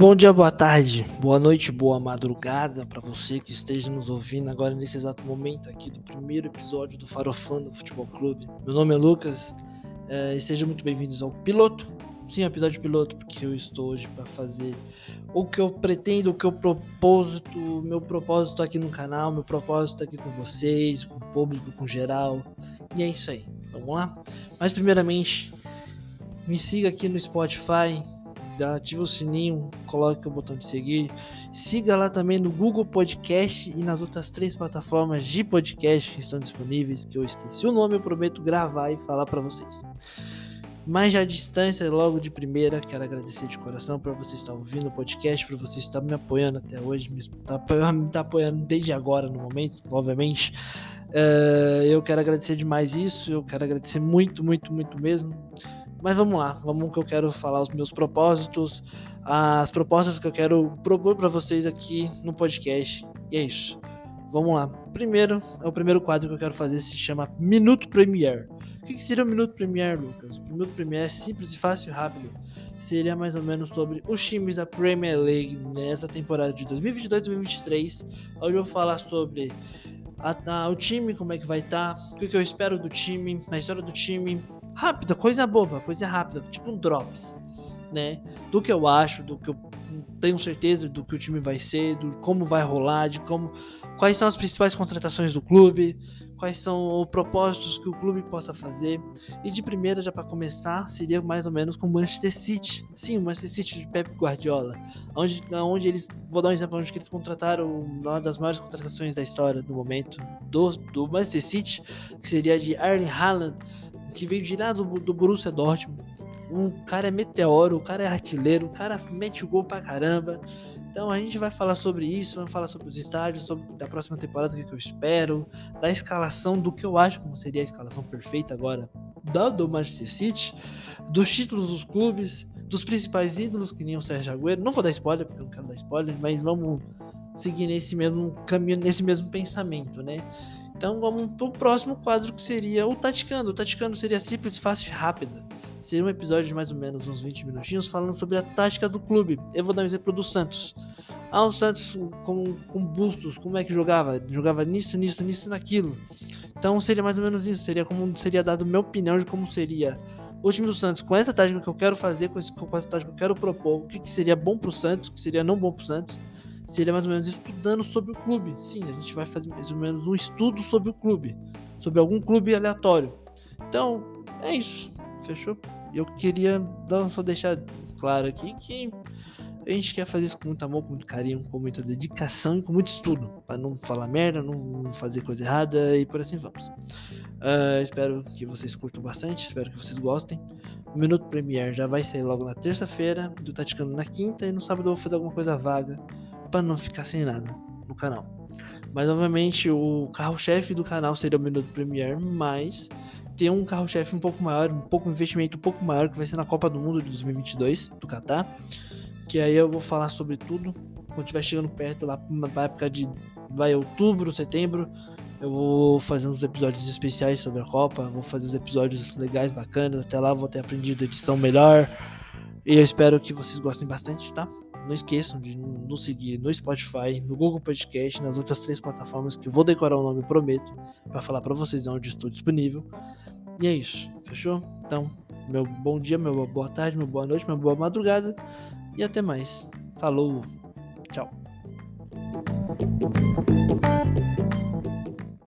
Bom dia, boa tarde, boa noite, boa madrugada para você que esteja nos ouvindo agora nesse exato momento aqui do primeiro episódio do Farofando Futebol Clube. Meu nome é Lucas é, e sejam muito bem-vindos ao piloto. Sim, episódio piloto, porque eu estou hoje para fazer o que eu pretendo, o que eu propósito, meu propósito aqui no canal, meu propósito aqui com vocês, com o público, com geral. E é isso aí. Vamos lá? Mas primeiramente, me siga aqui no Spotify, ativa o sininho, coloque o botão de seguir. Siga lá também no Google Podcast e nas outras três plataformas de podcast que estão disponíveis, que eu esqueci o nome, eu prometo gravar e falar para vocês. Mas já à distância, logo de primeira, quero agradecer de coração por você estar ouvindo o podcast, por você estar me apoiando até hoje, me está apoiando, tá apoiando desde agora, no momento, obviamente. Uh, eu quero agradecer demais isso, eu quero agradecer muito, muito, muito mesmo. Mas vamos lá, vamos que eu quero falar os meus propósitos, as propostas que eu quero propor para vocês aqui no podcast. E é isso. Vamos lá. Primeiro, é o primeiro quadro que eu quero fazer, se chama Minuto Premier. O que, seria o Minuto Premier, Lucas? O Minuto Premier é simples e fácil e rápido. Seria mais ou menos sobre os times da Premier League nessa temporada de 2022-2023, onde eu vou falar sobre a, a, o time, como é que vai estar, tá, o que, que eu espero do time, a história do time, rápida, coisa boba, coisa rápida, tipo um drops, né? Do que eu acho, do que eu tenho certeza do que o time vai ser, do como vai rolar, de como quais são as principais contratações do clube, quais são os propósitos que o clube possa fazer. E de primeira, já para começar, seria mais ou menos com o Manchester City. Sim, o Manchester City de Pep Guardiola, onde, onde eles, vou dar um exemplo, onde eles contrataram uma das maiores contratações da história no momento do, do Manchester City, que seria de Erling Haaland, que veio direto do, do Borussia Dortmund. Um cara é meteoro, o cara é artilheiro, o cara mete o gol pra caramba. Então a gente vai falar sobre isso, vamos falar sobre os estádios, sobre da próxima temporada, o que, eu espero, da escalação, do que eu acho como seria a escalação perfeita agora do, do Manchester City, dos títulos dos clubes, dos principais ídolos, que nem o Sérgio Agüero. Não vou dar spoiler, porque eu não quero dar spoiler, mas vamos seguir nesse mesmo caminho, nesse mesmo pensamento, né? Então vamos pro próximo quadro que seria o Taticando. O Taticando seria simples, fácil e rápido. Seria um episódio de mais ou menos uns 20 minutinhos falando sobre a tática do clube. Eu vou dar um exemplo do Santos. Ah, o Santos com, com bustos, como é que jogava? Jogava nisso, nisso, nisso, naquilo. Então seria mais ou menos isso. Seria como seria dado minha opinião de como seria o time do Santos com essa tática que eu quero fazer, com, essa tática que eu quero propor. O que, que seria bom pro Santos, o que seria não bom pro Santos seria mais ou menos estudando sobre o clube. Sim, a gente vai fazer mais ou menos um estudo sobre o clube, sobre algum clube aleatório. Então, é isso, fechou? Eu queria só deixar claro aqui que a gente quer fazer isso com muito amor, com muito carinho, com muita dedicação e com muito estudo, para não falar merda, não fazer coisa errada e por assim vamos. Uh, espero que vocês curtam bastante, espero que vocês gostem. O Minuto Premier já vai sair logo na terça-feira, do Taticando na quinta, e no sábado eu vou fazer alguma coisa vaga para não ficar sem nada no canal. Mas obviamente o carro-chefe do canal seria o Minuto Premier, mas tem um carro-chefe um pouco maior, um pouco investimento um pouco maior que vai ser na Copa do Mundo de 2022 do Qatar, que aí eu vou falar sobre tudo quando estiver chegando perto lá na época de vai outubro, setembro, eu vou fazer uns episódios especiais sobre a Copa, vou fazer uns episódios legais, bacanas, até lá vou ter aprendido edição melhor. E eu espero que vocês gostem bastante, tá? Não esqueçam de nos seguir no Spotify, no Google Podcast, nas outras três plataformas que vou decorar o nome, prometo, para falar para vocês onde estou disponível. E é isso, fechou? Então, meu bom dia, minha boa tarde, minha boa noite, minha boa madrugada e até mais. Falou, tchau.